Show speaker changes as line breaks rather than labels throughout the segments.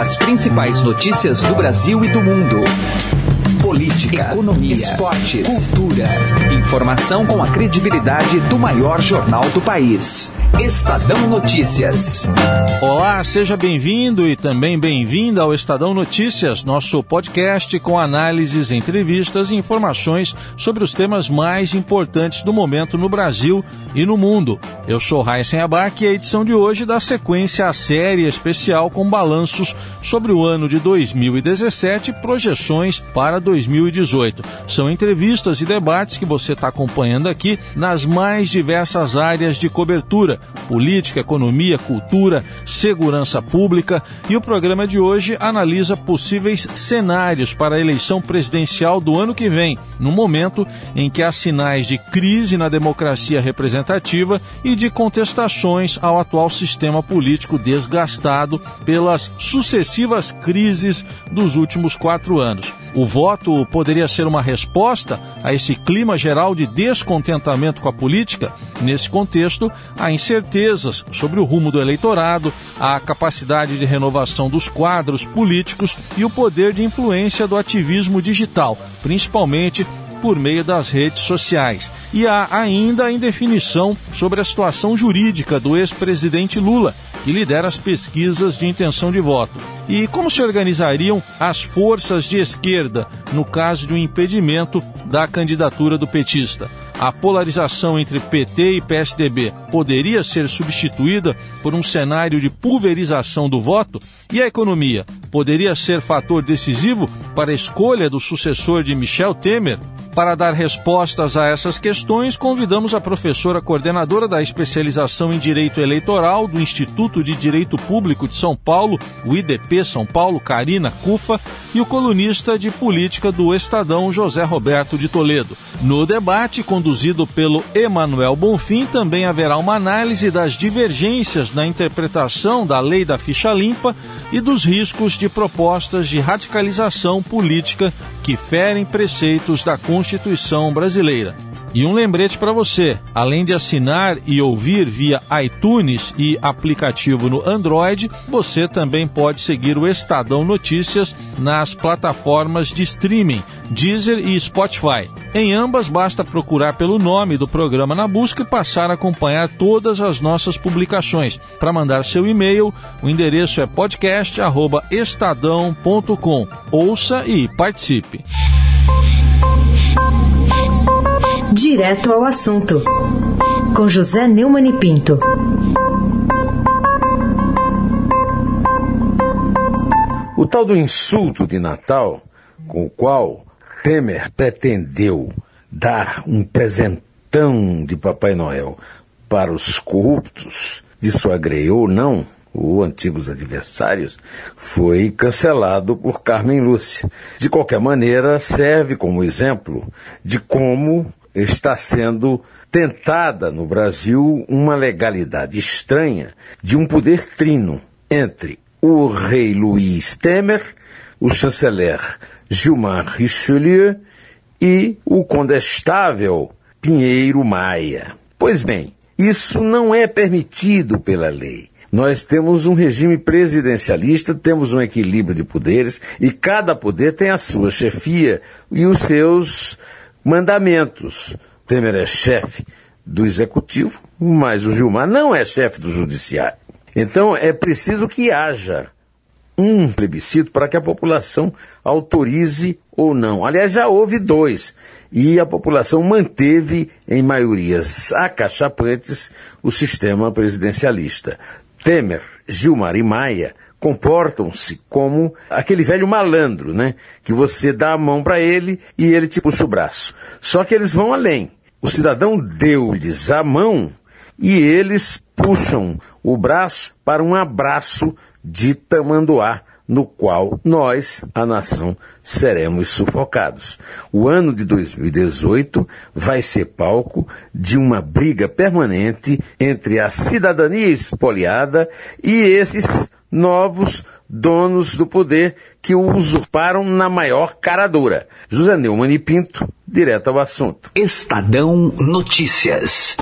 As principais notícias do Brasil e do mundo. Política, economia, esportes, cultura. Informação com a credibilidade do maior jornal do país. Estadão Notícias.
Olá, seja bem-vindo e também bem-vinda ao Estadão Notícias, nosso podcast com análises, entrevistas e informações sobre os temas mais importantes do momento no Brasil e no mundo. Eu sou Raíssen Abac e a edição de hoje dá sequência à série especial com balanços sobre o ano de 2017 e projeções para 2018. São entrevistas e debates que você está acompanhando aqui nas mais diversas áreas de cobertura. Política, economia, cultura, segurança pública. E o programa de hoje analisa possíveis cenários para a eleição presidencial do ano que vem, no momento em que há sinais de crise na democracia representativa e de contestações ao atual sistema político desgastado pelas sucessivas crises dos últimos quatro anos. O voto poderia ser uma resposta a esse clima geral de descontentamento com a política? Nesse contexto, há incertezas sobre o rumo do eleitorado, a capacidade de renovação dos quadros políticos e o poder de influência do ativismo digital, principalmente por meio das redes sociais. E há ainda a indefinição sobre a situação jurídica do ex-presidente Lula, que lidera as pesquisas de intenção de voto. E como se organizariam as forças de esquerda no caso de um impedimento da candidatura do petista? A polarização entre PT e PSDB poderia ser substituída por um cenário de pulverização do voto? E a economia poderia ser fator decisivo para a escolha do sucessor de Michel Temer? Para dar respostas a essas questões, convidamos a professora coordenadora da especialização em Direito Eleitoral do Instituto de Direito Público de São Paulo, o IDP São Paulo, Karina Cufa, e o colunista de política do Estadão, José Roberto de Toledo. No debate, conduzido pelo Emanuel Bonfim, também haverá uma análise das divergências na interpretação da lei da ficha limpa e dos riscos de propostas de radicalização política que ferem preceitos da Constituição brasileira. E um lembrete para você: além de assinar e ouvir via iTunes e aplicativo no Android, você também pode seguir o Estadão Notícias nas plataformas de streaming Deezer e Spotify. Em ambas, basta procurar pelo nome do programa na busca e passar a acompanhar todas as nossas publicações. Para mandar seu e-mail, o endereço é podcast@estadão.com. Ouça e participe.
Direto ao assunto, com José Neumann e Pinto.
O tal do insulto de Natal, com o qual Temer pretendeu dar um presentão de Papai Noel para os corruptos, disso agreou ou não, ou antigos adversários, foi cancelado por Carmen Lúcia. De qualquer maneira, serve como exemplo de como está sendo tentada no Brasil uma legalidade estranha de um poder trino entre o rei Luiz Temer, o chanceler Gilmar Richelieu e o condestável Pinheiro Maia. Pois bem, isso não é permitido pela lei. Nós temos um regime presidencialista, temos um equilíbrio de poderes e cada poder tem a sua chefia e os seus mandamentos. Temer é chefe do executivo, mas o Gilmar não é chefe do judiciário. Então é preciso que haja um plebiscito para que a população autorize ou não. Aliás, já houve dois. E a população manteve, em maiorias acachapantes, o sistema presidencialista. Temer, Gilmar e Maia comportam-se como aquele velho malandro, né? Que você dá a mão para ele e ele te puxa o braço. Só que eles vão além. O cidadão deu-lhes a mão e eles puxam o braço para um abraço de tamanduá, no qual nós, a nação, seremos sufocados. O ano de 2018 vai ser palco de uma briga permanente entre a cidadania espoliada e esses novos donos do poder que o usurparam na maior cara dura. José Neumann e Pinto, direto ao assunto.
Estadão Notícias.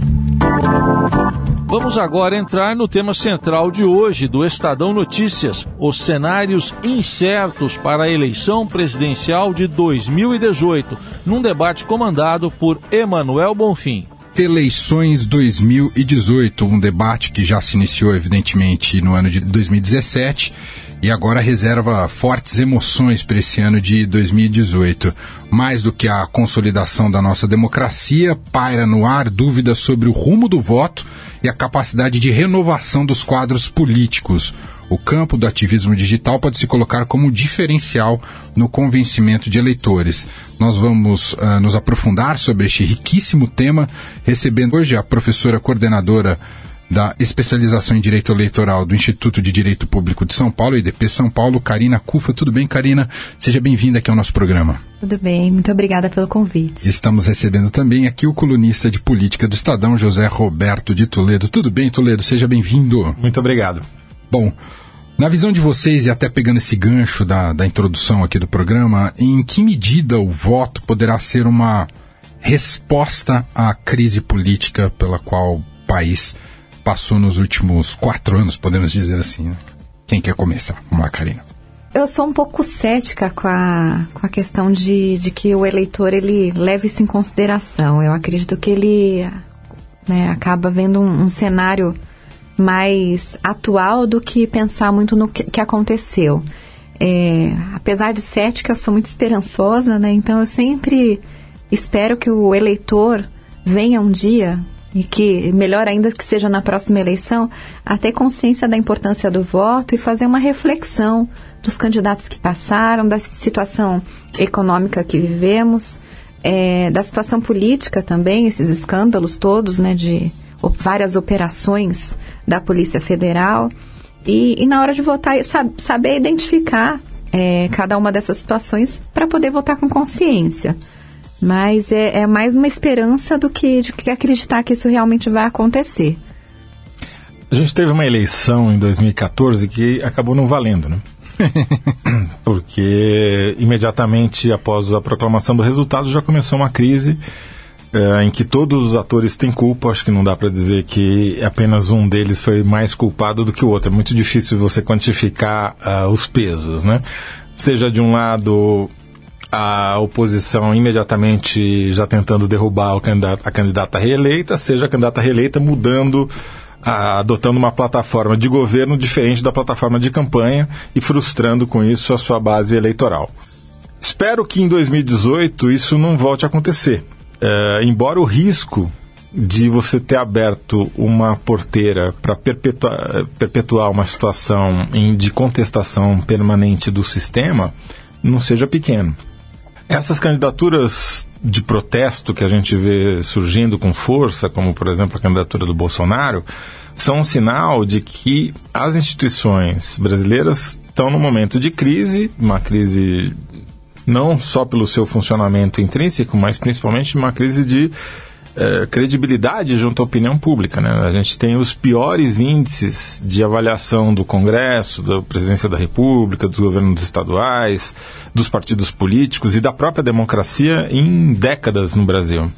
Vamos agora entrar no tema central de hoje do Estadão Notícias: os cenários incertos para a eleição presidencial de 2018, num debate comandado por Emanuel Bonfim.
Eleições 2018, um debate que já se iniciou, evidentemente, no ano de 2017 e agora reserva fortes emoções para esse ano de 2018. Mais do que a consolidação da nossa democracia, paira no ar dúvidas sobre o rumo do voto e a capacidade de renovação dos quadros políticos. O campo do ativismo digital pode se colocar como diferencial no convencimento de eleitores. Nós vamos uh, nos aprofundar sobre este riquíssimo tema, recebendo hoje a professora coordenadora da especialização em Direito Eleitoral do Instituto de Direito Público de São Paulo, IDP São Paulo, Karina Cufa. Tudo bem, Karina? Seja bem-vinda aqui ao nosso programa.
Tudo bem, muito obrigada pelo convite.
Estamos recebendo também aqui o colunista de política do Estadão, José Roberto de Toledo. Tudo bem, Toledo? Seja bem-vindo.
Muito obrigado.
Bom, na visão de vocês, e até pegando esse gancho da, da introdução aqui do programa, em que medida o voto poderá ser uma resposta à crise política pela qual o país passou nos últimos quatro anos, podemos dizer assim. Né? Quem quer começar? Vamos lá, Karina.
Eu sou um pouco cética com a, com a questão de, de que o eleitor ele leve isso em consideração. Eu acredito que ele né, acaba vendo um, um, cenário mais atual do que pensar muito no que, que aconteceu. É, apesar de cética, eu sou muito esperançosa, né? Então eu sempre espero que o eleitor venha um dia e que, melhor ainda que seja na próxima eleição, a ter consciência da importância do voto e fazer uma reflexão dos candidatos que passaram, da situação econômica que vivemos, é, da situação política também, esses escândalos todos, né, de várias operações da Polícia Federal. E, e na hora de votar, sab, saber identificar é, cada uma dessas situações para poder votar com consciência. Mas é, é mais uma esperança do que, de que acreditar que isso realmente vai acontecer.
A gente teve uma eleição em 2014 que acabou não valendo, né? Porque imediatamente após a proclamação do resultado já começou uma crise é, em que todos os atores têm culpa. Acho que não dá para dizer que apenas um deles foi mais culpado do que o outro. É muito difícil você quantificar uh, os pesos, né? Seja de um lado a oposição imediatamente já tentando derrubar candidato, a candidata reeleita, seja a candidata reeleita mudando, a, adotando uma plataforma de governo diferente da plataforma de campanha e frustrando com isso a sua base eleitoral. Espero que em 2018 isso não volte a acontecer. É, embora o risco de você ter aberto uma porteira para perpetuar, perpetuar uma situação em, de contestação permanente do sistema não seja pequeno. Essas candidaturas de protesto que a gente vê surgindo com força, como por exemplo a candidatura do Bolsonaro, são um sinal de que as instituições brasileiras estão num momento de crise, uma crise não só pelo seu funcionamento intrínseco, mas principalmente uma crise de é, credibilidade junto à opinião pública. Né? A gente tem os piores índices de avaliação do Congresso, da Presidência da República, dos governos estaduais, dos partidos políticos e da própria democracia em décadas no Brasil.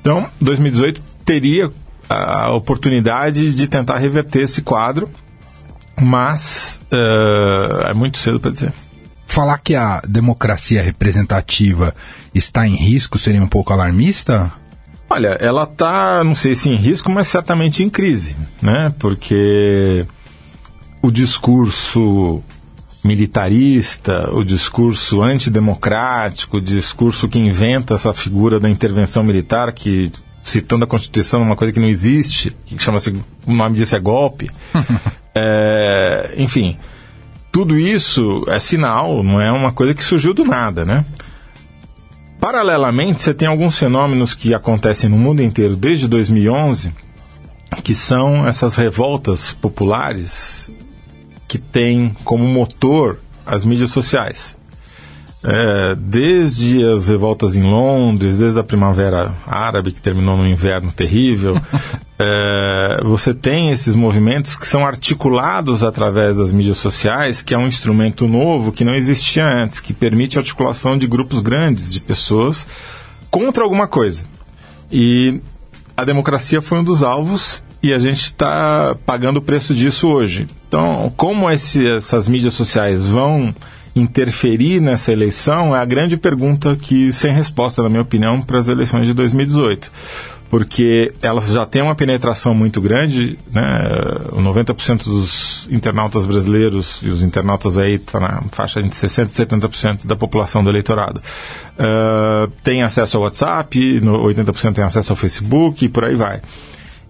Então, 2018 teria a oportunidade de tentar reverter esse quadro, mas uh, é muito cedo para dizer.
Falar que a democracia representativa está em risco seria um pouco alarmista?
Olha, ela está, não sei se em risco, mas certamente em crise, né? Porque o discurso militarista, o discurso antidemocrático, o discurso que inventa essa figura da intervenção militar, que, citando a Constituição, uma coisa que não existe, que chama-se, o nome disso é golpe. é, enfim, tudo isso é sinal, não é uma coisa que surgiu do nada, né? Paralelamente, você tem alguns fenômenos que acontecem no mundo inteiro desde 2011, que são essas revoltas populares que têm como motor as mídias sociais. É, desde as revoltas em Londres, desde a Primavera Árabe, que terminou no inverno terrível, é, você tem esses movimentos que são articulados através das mídias sociais, que é um instrumento novo que não existia antes, que permite a articulação de grupos grandes de pessoas contra alguma coisa. E a democracia foi um dos alvos e a gente está pagando o preço disso hoje. Então, como esse, essas mídias sociais vão interferir nessa eleição é a grande pergunta que sem resposta, na minha opinião, para as eleições de 2018 porque elas já têm uma penetração muito grande, né? 90% dos internautas brasileiros e os internautas aí está na faixa de 60% e 70% da população do eleitorado uh, tem acesso ao WhatsApp, 80% tem acesso ao Facebook e por aí vai.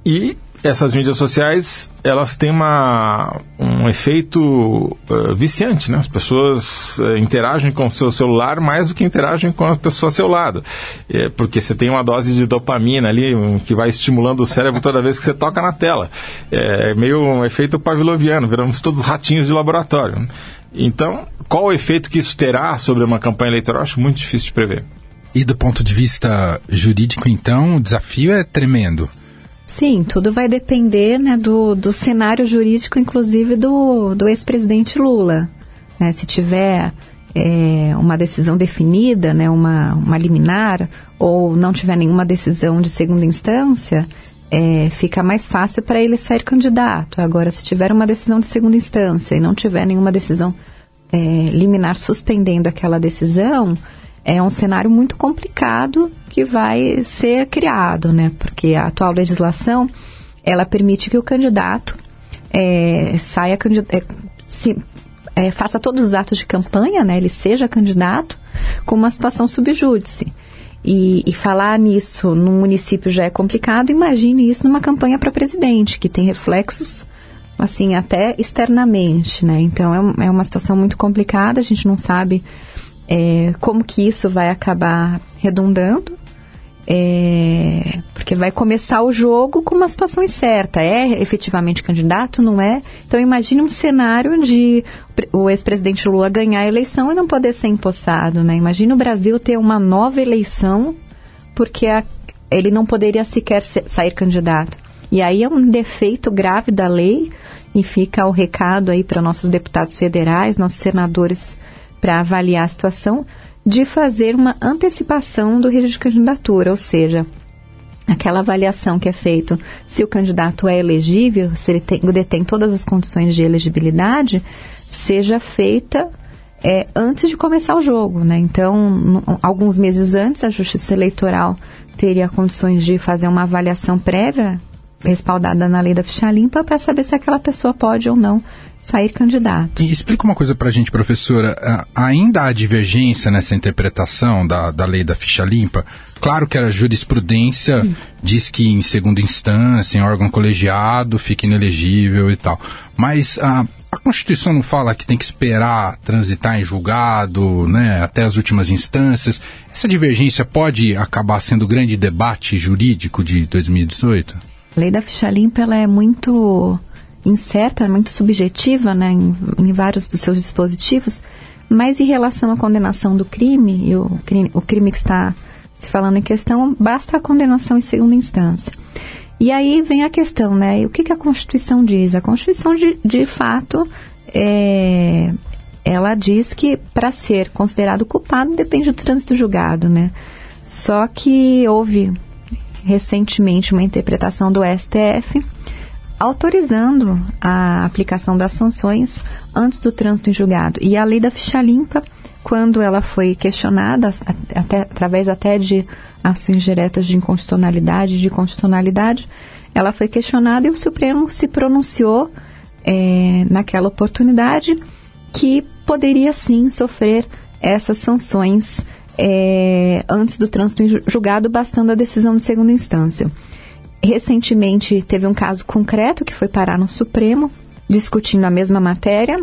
E essas mídias sociais elas têm uma, um efeito uh, viciante, né? As pessoas uh, interagem com o seu celular mais do que interagem com as pessoas ao seu lado, é, porque você tem uma dose de dopamina ali um, que vai estimulando o cérebro toda vez que você toca na tela. É meio um efeito pavloviano, viramos todos ratinhos de laboratório. Então, qual o efeito que isso terá sobre uma campanha eleitoral? Acho muito difícil de prever.
E do ponto de vista jurídico, então, o desafio é tremendo.
Sim, tudo vai depender né, do, do cenário jurídico, inclusive do, do ex-presidente Lula. Né? Se tiver é, uma decisão definida, né, uma, uma liminar, ou não tiver nenhuma decisão de segunda instância, é, fica mais fácil para ele sair candidato. Agora, se tiver uma decisão de segunda instância e não tiver nenhuma decisão é, liminar suspendendo aquela decisão, é um cenário muito complicado que vai ser criado, né? Porque a atual legislação ela permite que o candidato é, saia é, se, é, faça todos os atos de campanha, né? Ele seja candidato com uma situação subjúdice. E, e, falar nisso num município já é complicado, imagine isso numa campanha para presidente, que tem reflexos, assim, até externamente, né? Então é, é uma situação muito complicada, a gente não sabe é, como que isso vai acabar redundando, é, porque vai começar o jogo com uma situação incerta. É efetivamente candidato? Não é? Então imagine um cenário de o ex-presidente Lula ganhar a eleição e não poder ser empossado. Né? Imagine o Brasil ter uma nova eleição porque a, ele não poderia sequer sair candidato. E aí é um defeito grave da lei e fica o recado aí para nossos deputados federais, nossos senadores para avaliar a situação, de fazer uma antecipação do registro de candidatura, ou seja, aquela avaliação que é feita se o candidato é elegível, se ele tem, detém todas as condições de elegibilidade, seja feita é, antes de começar o jogo. Né? Então, alguns meses antes, a Justiça Eleitoral teria condições de fazer uma avaliação prévia, respaldada na lei da ficha limpa, para saber se aquela pessoa pode ou não sair candidato.
E explica uma coisa para a gente, professora. Ainda há divergência nessa interpretação da, da lei da ficha limpa? Claro que a jurisprudência hum. diz que em segunda instância, em órgão colegiado, fica inelegível e tal. Mas a, a Constituição não fala que tem que esperar transitar em julgado, né, até as últimas instâncias. Essa divergência pode acabar sendo o grande debate jurídico de 2018?
A lei da ficha limpa ela é muito incerta, muito subjetiva né, em, em, vários dos seus dispositivos, mas em relação à condenação do crime, e o crime, o crime que está se falando em questão, basta a condenação em segunda instância. E aí vem a questão, né? O que, que a Constituição diz? A Constituição, de, de fato, é, ela diz que para ser considerado culpado depende do trânsito julgado, né? Só que houve recentemente uma interpretação do STF autorizando a aplicação das sanções antes do trânsito em julgado. E a lei da ficha limpa, quando ela foi questionada, até, através até de ações diretas de inconstitucionalidade, de constitucionalidade, ela foi questionada e o Supremo se pronunciou é, naquela oportunidade que poderia sim sofrer essas sanções é, antes do trânsito em julgado, bastando a decisão de segunda instância. Recentemente teve um caso concreto que foi parar no Supremo, discutindo a mesma matéria,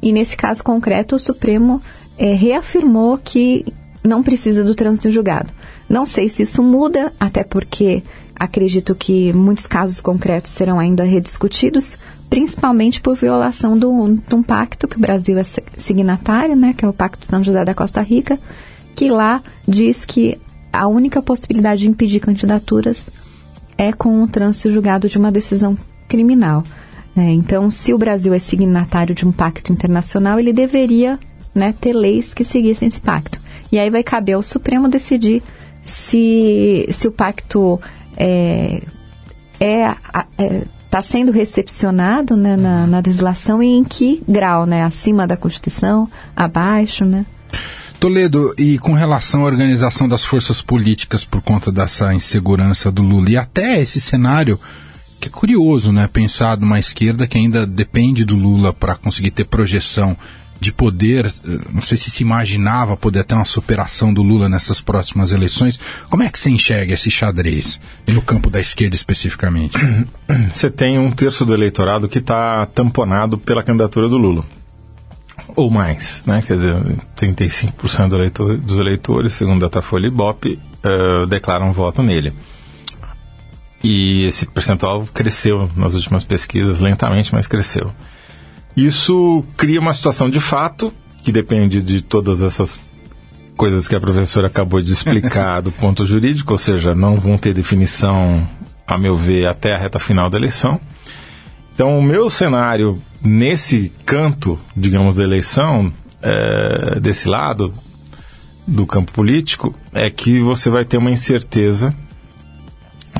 e nesse caso concreto o Supremo é, reafirmou que não precisa do trânsito julgado. Não sei se isso muda, até porque acredito que muitos casos concretos serão ainda rediscutidos, principalmente por violação de um pacto que o Brasil é signatário, né, que é o Pacto São José da Costa Rica, que lá diz que a única possibilidade de impedir candidaturas é com o trânsito julgado de uma decisão criminal. Né? Então, se o Brasil é signatário de um pacto internacional, ele deveria né, ter leis que seguissem esse pacto. E aí vai caber ao Supremo decidir se, se o pacto é, é, é está sendo recepcionado né, na, na, legislação e em que grau, né? Acima da Constituição, abaixo, né?
Toledo, e com relação à organização das forças políticas por conta dessa insegurança do Lula e até esse cenário que é curioso, né? Pensar numa esquerda que ainda depende do Lula para conseguir ter projeção de poder, eh, não sei se se imaginava poder ter uma superação do Lula nessas próximas eleições. Como é que você enxerga esse xadrez, no campo da esquerda especificamente?
Você tem um terço do eleitorado que está tamponado pela candidatura do Lula. Ou mais, né? Quer dizer, 35% do eleitor, dos eleitores, segundo a Datafolha e Ibope, uh, declaram voto nele. E esse percentual cresceu nas últimas pesquisas, lentamente, mas cresceu. Isso cria uma situação de fato, que depende de todas essas coisas que a professora acabou de explicar do ponto jurídico, ou seja, não vão ter definição, a meu ver, até a reta final da eleição. Então, o meu cenário nesse canto, digamos, da eleição, é, desse lado do campo político, é que você vai ter uma incerteza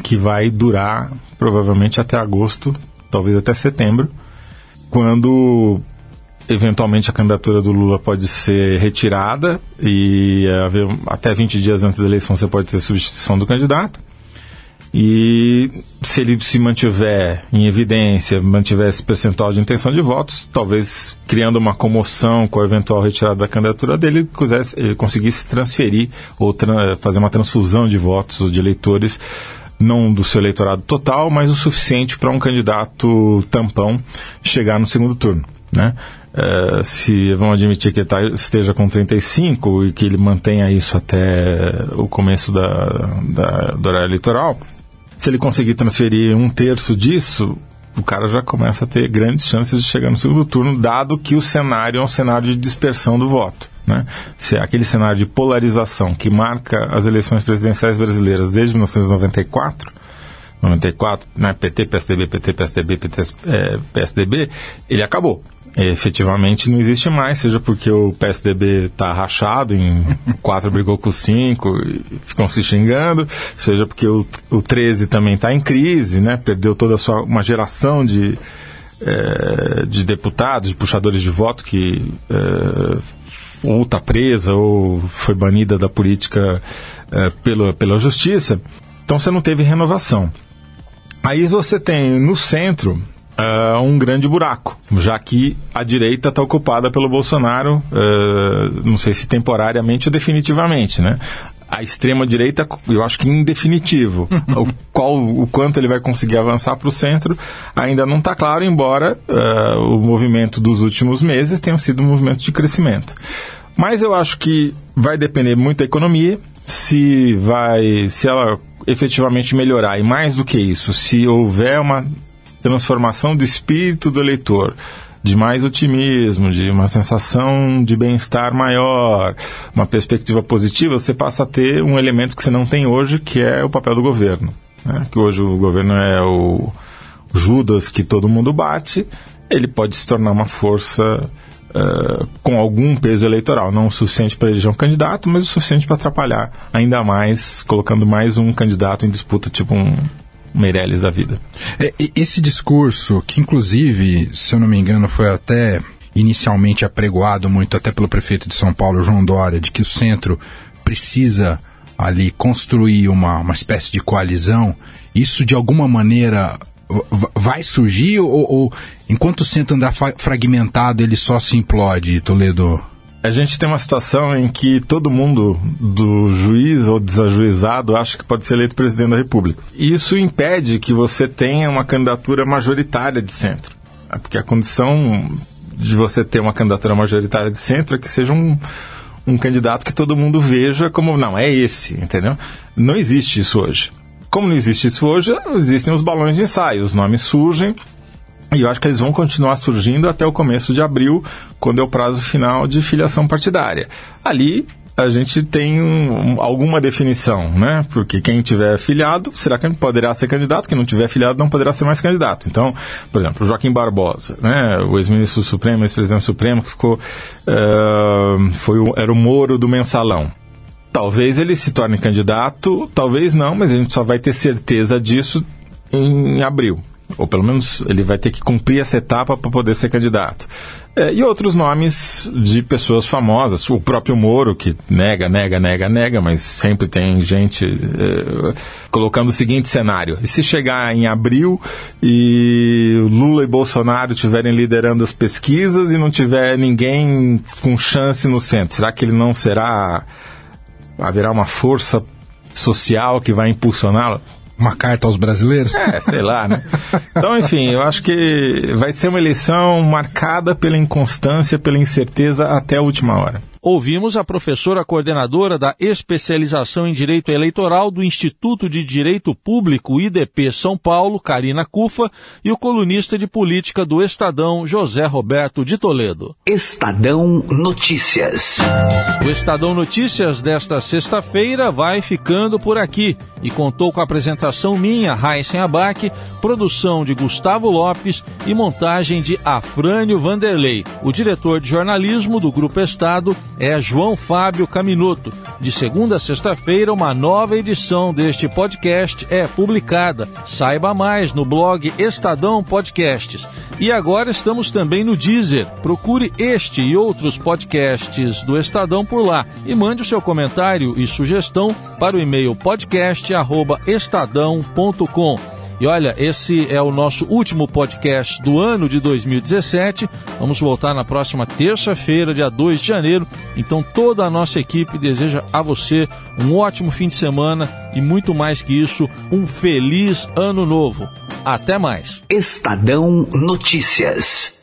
que vai durar provavelmente até agosto, talvez até setembro, quando eventualmente a candidatura do Lula pode ser retirada e haver, até 20 dias antes da eleição você pode ter substituição do candidato. E se ele se mantiver em evidência, mantiver esse percentual de intenção de votos, talvez criando uma comoção com a eventual retirada da candidatura dele, ele conseguisse transferir ou tra fazer uma transfusão de votos de eleitores não do seu eleitorado total, mas o suficiente para um candidato tampão chegar no segundo turno. Né? Uh, se vão admitir que ele tá, esteja com 35 e que ele mantenha isso até o começo da, da, do horário eleitoral, se ele conseguir transferir um terço disso, o cara já começa a ter grandes chances de chegar no segundo turno, dado que o cenário é um cenário de dispersão do voto. Né? Se é aquele cenário de polarização que marca as eleições presidenciais brasileiras desde 1994, 94, né, PT, PSDB, PT, PSDB, PT, é, PSDB, ele acabou. É, efetivamente não existe mais, seja porque o PSDB está rachado, em quatro brigou com cinco e ficam se xingando, seja porque o, o 13 também está em crise, né, perdeu toda a sua, uma geração de, é, de deputados, de puxadores de voto que é, ou está presa ou foi banida da política é, pela, pela justiça. Então você não teve renovação. Aí você tem no centro Uh, um grande buraco, já que a direita está ocupada pelo Bolsonaro, uh, não sei se temporariamente ou definitivamente, né? A extrema direita, eu acho que em definitivo, o, qual, o quanto ele vai conseguir avançar para o centro ainda não está claro, embora uh, o movimento dos últimos meses tenha sido um movimento de crescimento. Mas eu acho que vai depender muito da economia, se vai, se ela efetivamente melhorar e mais do que isso, se houver uma transformação do espírito do eleitor, de mais otimismo, de uma sensação de bem-estar maior, uma perspectiva positiva, você passa a ter um elemento que você não tem hoje, que é o papel do governo. Né? Que hoje o governo é o Judas que todo mundo bate, ele pode se tornar uma força uh, com algum peso eleitoral, não o suficiente para eleger um candidato, mas o suficiente para atrapalhar ainda mais, colocando mais um candidato em disputa, tipo um Meirelles da vida.
É, esse discurso, que inclusive, se eu não me engano, foi até inicialmente apregoado muito até pelo prefeito de São Paulo, João Dória, de que o centro precisa ali construir uma, uma espécie de coalizão, isso de alguma maneira vai surgir ou, ou enquanto o centro andar fragmentado ele só se implode, Toledo?
A gente tem uma situação em que todo mundo, do juiz ou desajuizado, acha que pode ser eleito presidente da República. Isso impede que você tenha uma candidatura majoritária de centro. É porque a condição de você ter uma candidatura majoritária de centro é que seja um, um candidato que todo mundo veja como, não, é esse, entendeu? Não existe isso hoje. Como não existe isso hoje, existem os balões de ensaio, os nomes surgem, e eu acho que eles vão continuar surgindo até o começo de abril, quando é o prazo final de filiação partidária. Ali a gente tem um, alguma definição, né? Porque quem tiver filiado, será que poderá ser candidato? Quem não tiver filiado não poderá ser mais candidato. Então, por exemplo, Joaquim Barbosa, né? O ex-ministro supremo, ex-presidente supremo, que ficou, uh, foi o, era o Moro do mensalão. Talvez ele se torne candidato, talvez não, mas a gente só vai ter certeza disso em abril ou pelo menos ele vai ter que cumprir essa etapa para poder ser candidato. É, e outros nomes de pessoas famosas, o próprio Moro, que nega, nega, nega, nega, mas sempre tem gente é, colocando o seguinte cenário: e se chegar em abril e Lula e Bolsonaro estiverem liderando as pesquisas e não tiver ninguém com chance no centro, será que ele não será. haverá uma força social que vai impulsioná-lo?
Uma carta aos brasileiros?
É, sei lá, né? Então, enfim, eu acho que vai ser uma eleição marcada pela inconstância, pela incerteza até a última hora
ouvimos a professora coordenadora da especialização em Direito Eleitoral do Instituto de Direito Público IDP São Paulo, Karina Cufa, e o colunista de política do Estadão, José Roberto de Toledo.
Estadão Notícias.
O Estadão Notícias desta sexta-feira vai ficando por aqui e contou com a apresentação minha, Raíssen Abac, produção de Gustavo Lopes e montagem de Afrânio Vanderlei. O diretor de jornalismo do Grupo Estado é João Fábio Caminoto. De segunda a sexta-feira, uma nova edição deste podcast é publicada. Saiba mais no blog Estadão Podcasts. E agora estamos também no Deezer. Procure este e outros podcasts do Estadão por lá e mande o seu comentário e sugestão para o e-mail podcast@estadão.com. E olha, esse é o nosso último podcast do ano de 2017. Vamos voltar na próxima terça-feira, dia 2 de janeiro. Então, toda a nossa equipe deseja a você um ótimo fim de semana e muito mais que isso, um feliz ano novo. Até mais.
Estadão Notícias.